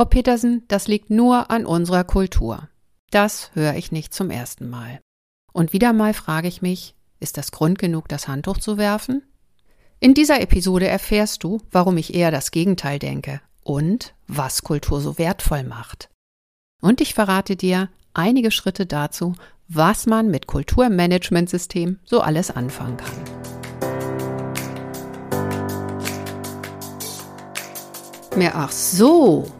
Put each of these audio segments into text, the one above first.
Frau Petersen, das liegt nur an unserer Kultur. Das höre ich nicht zum ersten Mal. Und wieder mal frage ich mich, ist das Grund genug, das Handtuch zu werfen? In dieser Episode erfährst du, warum ich eher das Gegenteil denke und was Kultur so wertvoll macht. Und ich verrate dir einige Schritte dazu, was man mit Kulturmanagementsystem so alles anfangen kann. Mehr ach so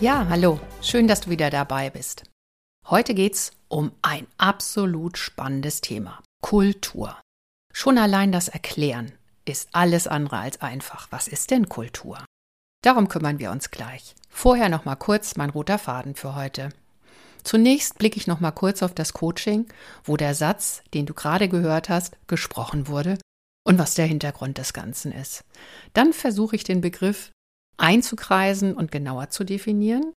Ja, hallo, schön, dass du wieder dabei bist. Heute geht's um ein absolut spannendes Thema. Kultur. Schon allein das Erklären ist alles andere als einfach. Was ist denn Kultur? Darum kümmern wir uns gleich. Vorher noch mal kurz mein roter Faden für heute. Zunächst blicke ich noch mal kurz auf das Coaching, wo der Satz, den du gerade gehört hast, gesprochen wurde und was der Hintergrund des Ganzen ist. Dann versuche ich den Begriff einzukreisen und genauer zu definieren.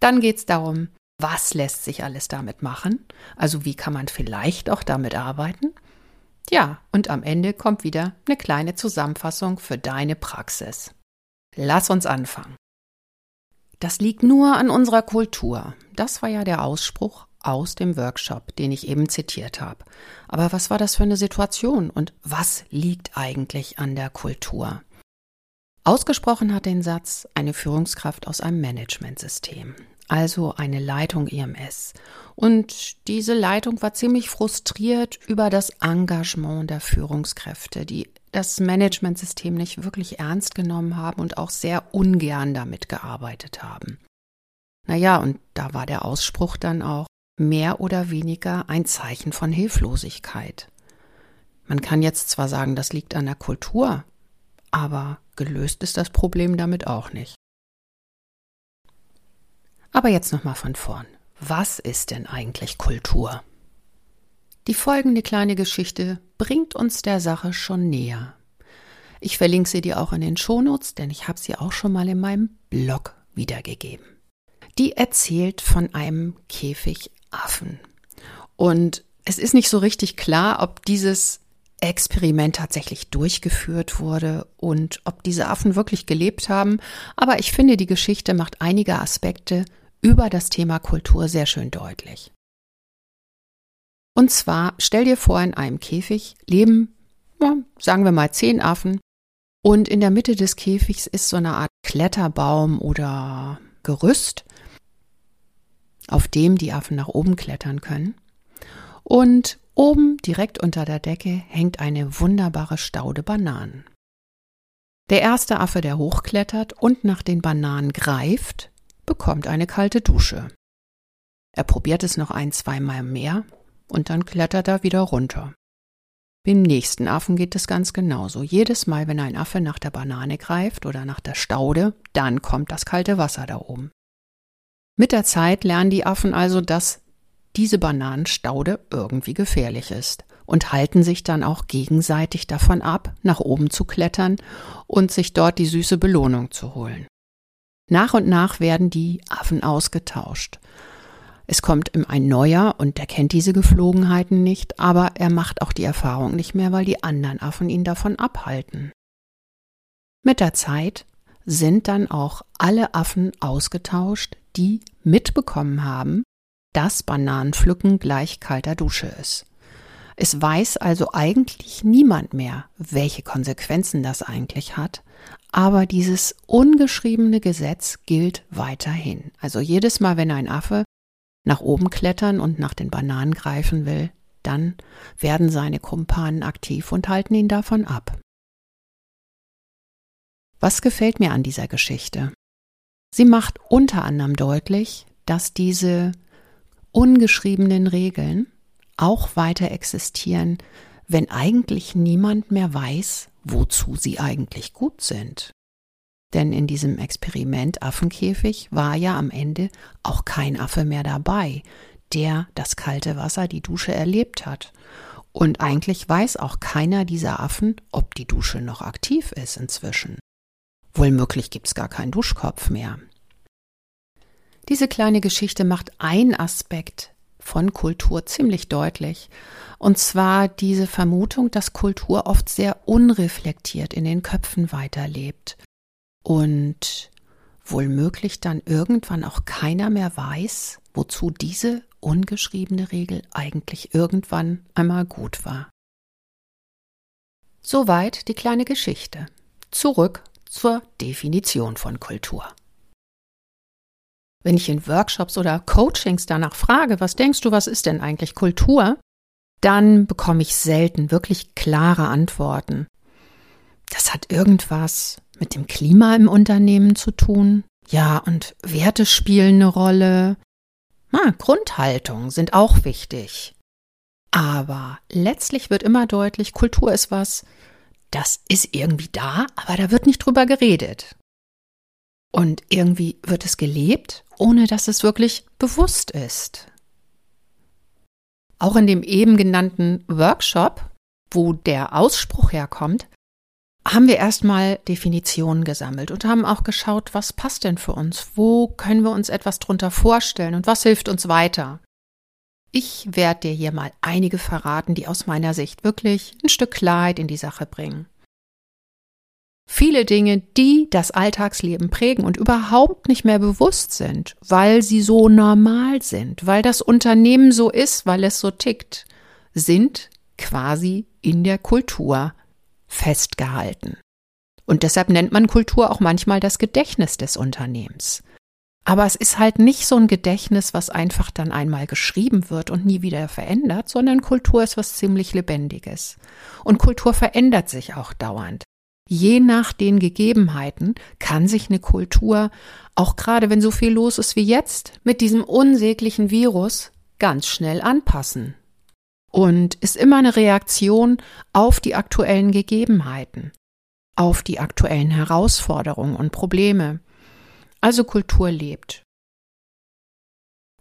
Dann geht es darum, was lässt sich alles damit machen? Also wie kann man vielleicht auch damit arbeiten? Ja, und am Ende kommt wieder eine kleine Zusammenfassung für deine Praxis. Lass uns anfangen. Das liegt nur an unserer Kultur. Das war ja der Ausspruch aus dem Workshop, den ich eben zitiert habe. Aber was war das für eine Situation und was liegt eigentlich an der Kultur? Ausgesprochen hat den Satz eine Führungskraft aus einem Managementsystem, also eine Leitung EMS. Und diese Leitung war ziemlich frustriert über das Engagement der Führungskräfte, die das Managementsystem nicht wirklich ernst genommen haben und auch sehr ungern damit gearbeitet haben. Naja, und da war der Ausspruch dann auch mehr oder weniger ein Zeichen von Hilflosigkeit. Man kann jetzt zwar sagen, das liegt an der Kultur, aber gelöst ist das Problem damit auch nicht. Aber jetzt nochmal von vorn. Was ist denn eigentlich Kultur? Die folgende kleine Geschichte bringt uns der Sache schon näher. Ich verlinke sie dir auch in den Shownotes, denn ich habe sie auch schon mal in meinem Blog wiedergegeben. Die erzählt von einem Käfigaffen. Und es ist nicht so richtig klar, ob dieses Experiment tatsächlich durchgeführt wurde und ob diese Affen wirklich gelebt haben. Aber ich finde, die Geschichte macht einige Aspekte über das Thema Kultur sehr schön deutlich. Und zwar, stell dir vor, in einem Käfig leben, ja, sagen wir mal, zehn Affen und in der Mitte des Käfigs ist so eine Art Kletterbaum oder Gerüst, auf dem die Affen nach oben klettern können. Und Oben, direkt unter der Decke, hängt eine wunderbare Staude Bananen. Der erste Affe, der hochklettert und nach den Bananen greift, bekommt eine kalte Dusche. Er probiert es noch ein, zweimal mehr und dann klettert er wieder runter. Beim nächsten Affen geht es ganz genauso. Jedes Mal, wenn ein Affe nach der Banane greift oder nach der Staude, dann kommt das kalte Wasser da oben. Mit der Zeit lernen die Affen also, dass diese Bananenstaude irgendwie gefährlich ist und halten sich dann auch gegenseitig davon ab, nach oben zu klettern und sich dort die süße Belohnung zu holen. Nach und nach werden die Affen ausgetauscht. Es kommt ein neuer und der kennt diese Geflogenheiten nicht, aber er macht auch die Erfahrung nicht mehr, weil die anderen Affen ihn davon abhalten. Mit der Zeit sind dann auch alle Affen ausgetauscht, die mitbekommen haben, dass Bananenpflücken gleich kalter Dusche ist. Es weiß also eigentlich niemand mehr, welche Konsequenzen das eigentlich hat, aber dieses ungeschriebene Gesetz gilt weiterhin. Also jedes Mal, wenn ein Affe nach oben klettern und nach den Bananen greifen will, dann werden seine Kumpanen aktiv und halten ihn davon ab. Was gefällt mir an dieser Geschichte? Sie macht unter anderem deutlich, dass diese ungeschriebenen Regeln auch weiter existieren, wenn eigentlich niemand mehr weiß, wozu sie eigentlich gut sind. Denn in diesem Experiment Affenkäfig war ja am Ende auch kein Affe mehr dabei, der das kalte Wasser, die Dusche erlebt hat. Und eigentlich weiß auch keiner dieser Affen, ob die Dusche noch aktiv ist inzwischen. Wohlmöglich gibt's gar keinen Duschkopf mehr. Diese kleine Geschichte macht einen Aspekt von Kultur ziemlich deutlich. Und zwar diese Vermutung, dass Kultur oft sehr unreflektiert in den Köpfen weiterlebt. Und wohlmöglich dann irgendwann auch keiner mehr weiß, wozu diese ungeschriebene Regel eigentlich irgendwann einmal gut war. Soweit die kleine Geschichte. Zurück zur Definition von Kultur. Wenn ich in Workshops oder Coachings danach frage, was denkst du, was ist denn eigentlich Kultur? Dann bekomme ich selten wirklich klare Antworten. Das hat irgendwas mit dem Klima im Unternehmen zu tun. Ja, und Werte spielen eine Rolle. Ah, Grundhaltung sind auch wichtig. Aber letztlich wird immer deutlich, Kultur ist was, das ist irgendwie da, aber da wird nicht drüber geredet. Und irgendwie wird es gelebt, ohne dass es wirklich bewusst ist. Auch in dem eben genannten Workshop, wo der Ausspruch herkommt, haben wir erstmal Definitionen gesammelt und haben auch geschaut, was passt denn für uns? Wo können wir uns etwas drunter vorstellen und was hilft uns weiter? Ich werde dir hier mal einige verraten, die aus meiner Sicht wirklich ein Stück Klarheit in die Sache bringen. Viele Dinge, die das Alltagsleben prägen und überhaupt nicht mehr bewusst sind, weil sie so normal sind, weil das Unternehmen so ist, weil es so tickt, sind quasi in der Kultur festgehalten. Und deshalb nennt man Kultur auch manchmal das Gedächtnis des Unternehmens. Aber es ist halt nicht so ein Gedächtnis, was einfach dann einmal geschrieben wird und nie wieder verändert, sondern Kultur ist was ziemlich Lebendiges. Und Kultur verändert sich auch dauernd. Je nach den Gegebenheiten kann sich eine Kultur, auch gerade wenn so viel los ist wie jetzt, mit diesem unsäglichen Virus ganz schnell anpassen. Und ist immer eine Reaktion auf die aktuellen Gegebenheiten, auf die aktuellen Herausforderungen und Probleme. Also Kultur lebt.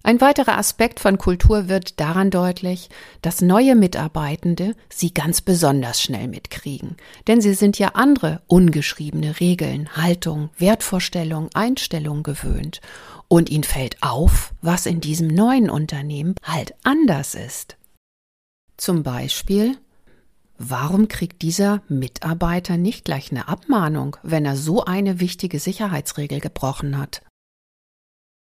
Ein weiterer Aspekt von Kultur wird daran deutlich, dass neue Mitarbeitende sie ganz besonders schnell mitkriegen. Denn sie sind ja andere ungeschriebene Regeln, Haltung, Wertvorstellung, Einstellung gewöhnt. Und ihnen fällt auf, was in diesem neuen Unternehmen halt anders ist. Zum Beispiel, warum kriegt dieser Mitarbeiter nicht gleich eine Abmahnung, wenn er so eine wichtige Sicherheitsregel gebrochen hat?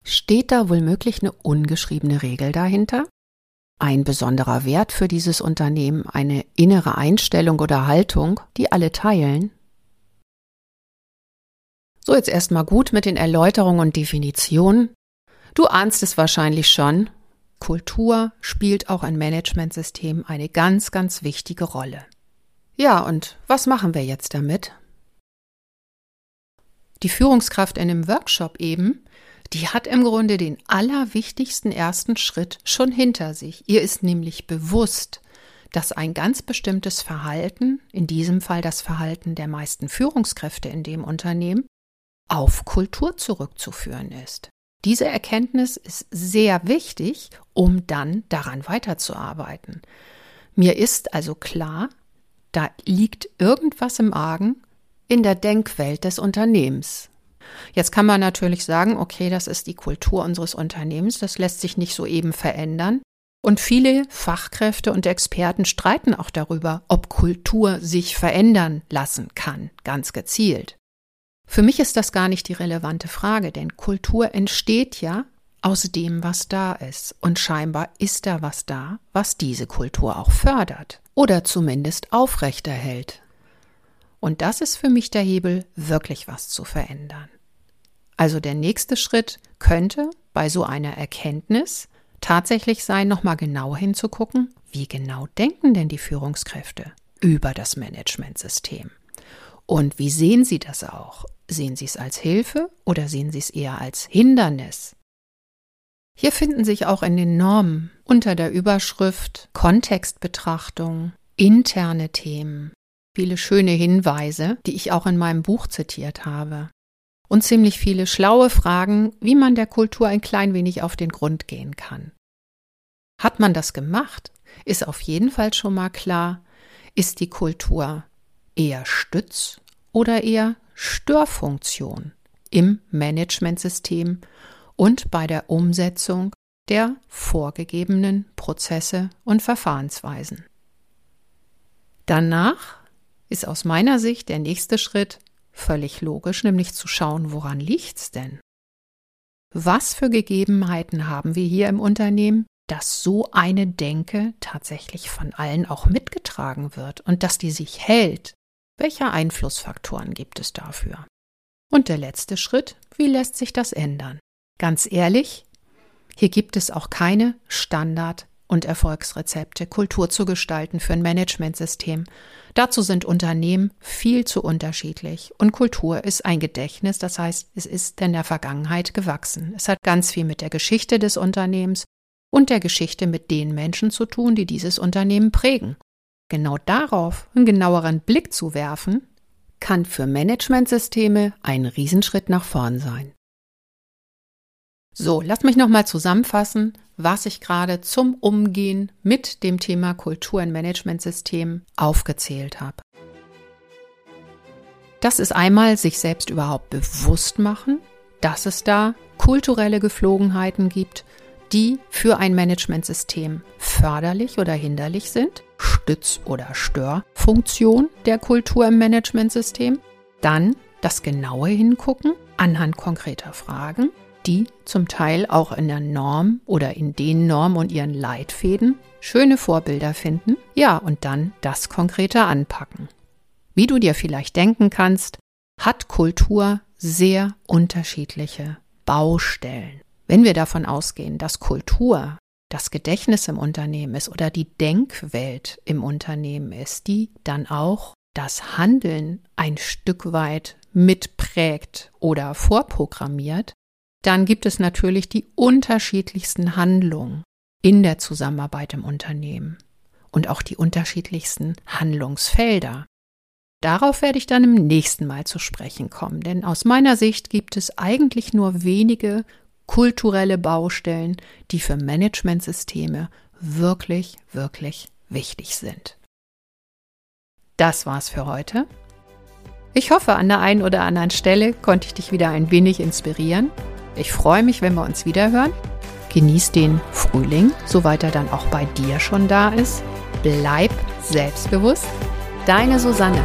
Steht da womöglich eine ungeschriebene Regel dahinter? Ein besonderer Wert für dieses Unternehmen, eine innere Einstellung oder Haltung, die alle teilen? So, jetzt erstmal gut mit den Erläuterungen und Definitionen. Du ahnst es wahrscheinlich schon. Kultur spielt auch ein Managementsystem eine ganz, ganz wichtige Rolle. Ja, und was machen wir jetzt damit? Die Führungskraft in einem Workshop eben die hat im Grunde den allerwichtigsten ersten Schritt schon hinter sich. Ihr ist nämlich bewusst, dass ein ganz bestimmtes Verhalten, in diesem Fall das Verhalten der meisten Führungskräfte in dem Unternehmen, auf Kultur zurückzuführen ist. Diese Erkenntnis ist sehr wichtig, um dann daran weiterzuarbeiten. Mir ist also klar, da liegt irgendwas im Argen in der Denkwelt des Unternehmens. Jetzt kann man natürlich sagen, okay, das ist die Kultur unseres Unternehmens, das lässt sich nicht so eben verändern. Und viele Fachkräfte und Experten streiten auch darüber, ob Kultur sich verändern lassen kann, ganz gezielt. Für mich ist das gar nicht die relevante Frage, denn Kultur entsteht ja aus dem, was da ist. Und scheinbar ist da was da, was diese Kultur auch fördert oder zumindest aufrechterhält. Und das ist für mich der Hebel, wirklich was zu verändern. Also der nächste Schritt könnte bei so einer Erkenntnis tatsächlich sein, nochmal genau hinzugucken, wie genau denken denn die Führungskräfte über das Managementsystem? Und wie sehen sie das auch? Sehen sie es als Hilfe oder sehen sie es eher als Hindernis? Hier finden sich auch in den Normen unter der Überschrift Kontextbetrachtung interne Themen, viele schöne Hinweise, die ich auch in meinem Buch zitiert habe. Und ziemlich viele schlaue Fragen, wie man der Kultur ein klein wenig auf den Grund gehen kann. Hat man das gemacht, ist auf jeden Fall schon mal klar, ist die Kultur eher Stütz oder eher Störfunktion im Managementsystem und bei der Umsetzung der vorgegebenen Prozesse und Verfahrensweisen. Danach ist aus meiner Sicht der nächste Schritt völlig logisch, nämlich zu schauen, woran liegt's denn? Was für Gegebenheiten haben wir hier im Unternehmen, dass so eine Denke tatsächlich von allen auch mitgetragen wird und dass die sich hält? Welche Einflussfaktoren gibt es dafür? Und der letzte Schritt, wie lässt sich das ändern? Ganz ehrlich, hier gibt es auch keine Standard- und Erfolgsrezepte, Kultur zu gestalten für ein Managementsystem. Dazu sind Unternehmen viel zu unterschiedlich und Kultur ist ein Gedächtnis, das heißt, es ist in der Vergangenheit gewachsen. Es hat ganz viel mit der Geschichte des Unternehmens und der Geschichte mit den Menschen zu tun, die dieses Unternehmen prägen. Genau darauf einen genaueren Blick zu werfen, kann für Managementsysteme ein Riesenschritt nach vorn sein. So, lass mich nochmal zusammenfassen, was ich gerade zum Umgehen mit dem Thema Kultur- und Managementsystem aufgezählt habe. Das ist einmal sich selbst überhaupt bewusst machen, dass es da kulturelle Geflogenheiten gibt, die für ein Managementsystem förderlich oder hinderlich sind, Stütz- oder Störfunktion der Kultur im Managementsystem, dann das genaue Hingucken anhand konkreter Fragen die zum Teil auch in der Norm oder in den Normen und ihren Leitfäden schöne Vorbilder finden, ja, und dann das konkrete anpacken. Wie du dir vielleicht denken kannst, hat Kultur sehr unterschiedliche Baustellen. Wenn wir davon ausgehen, dass Kultur das Gedächtnis im Unternehmen ist oder die Denkwelt im Unternehmen ist, die dann auch das Handeln ein Stück weit mitprägt oder vorprogrammiert, dann gibt es natürlich die unterschiedlichsten Handlungen in der Zusammenarbeit im Unternehmen und auch die unterschiedlichsten Handlungsfelder. Darauf werde ich dann im nächsten Mal zu sprechen kommen, denn aus meiner Sicht gibt es eigentlich nur wenige kulturelle Baustellen, die für Managementsysteme wirklich, wirklich wichtig sind. Das war's für heute. Ich hoffe, an der einen oder anderen Stelle konnte ich dich wieder ein wenig inspirieren ich freue mich, wenn wir uns wieder hören. Genieß den Frühling, soweit er dann auch bei dir schon da ist. Bleib selbstbewusst. Deine Susanne.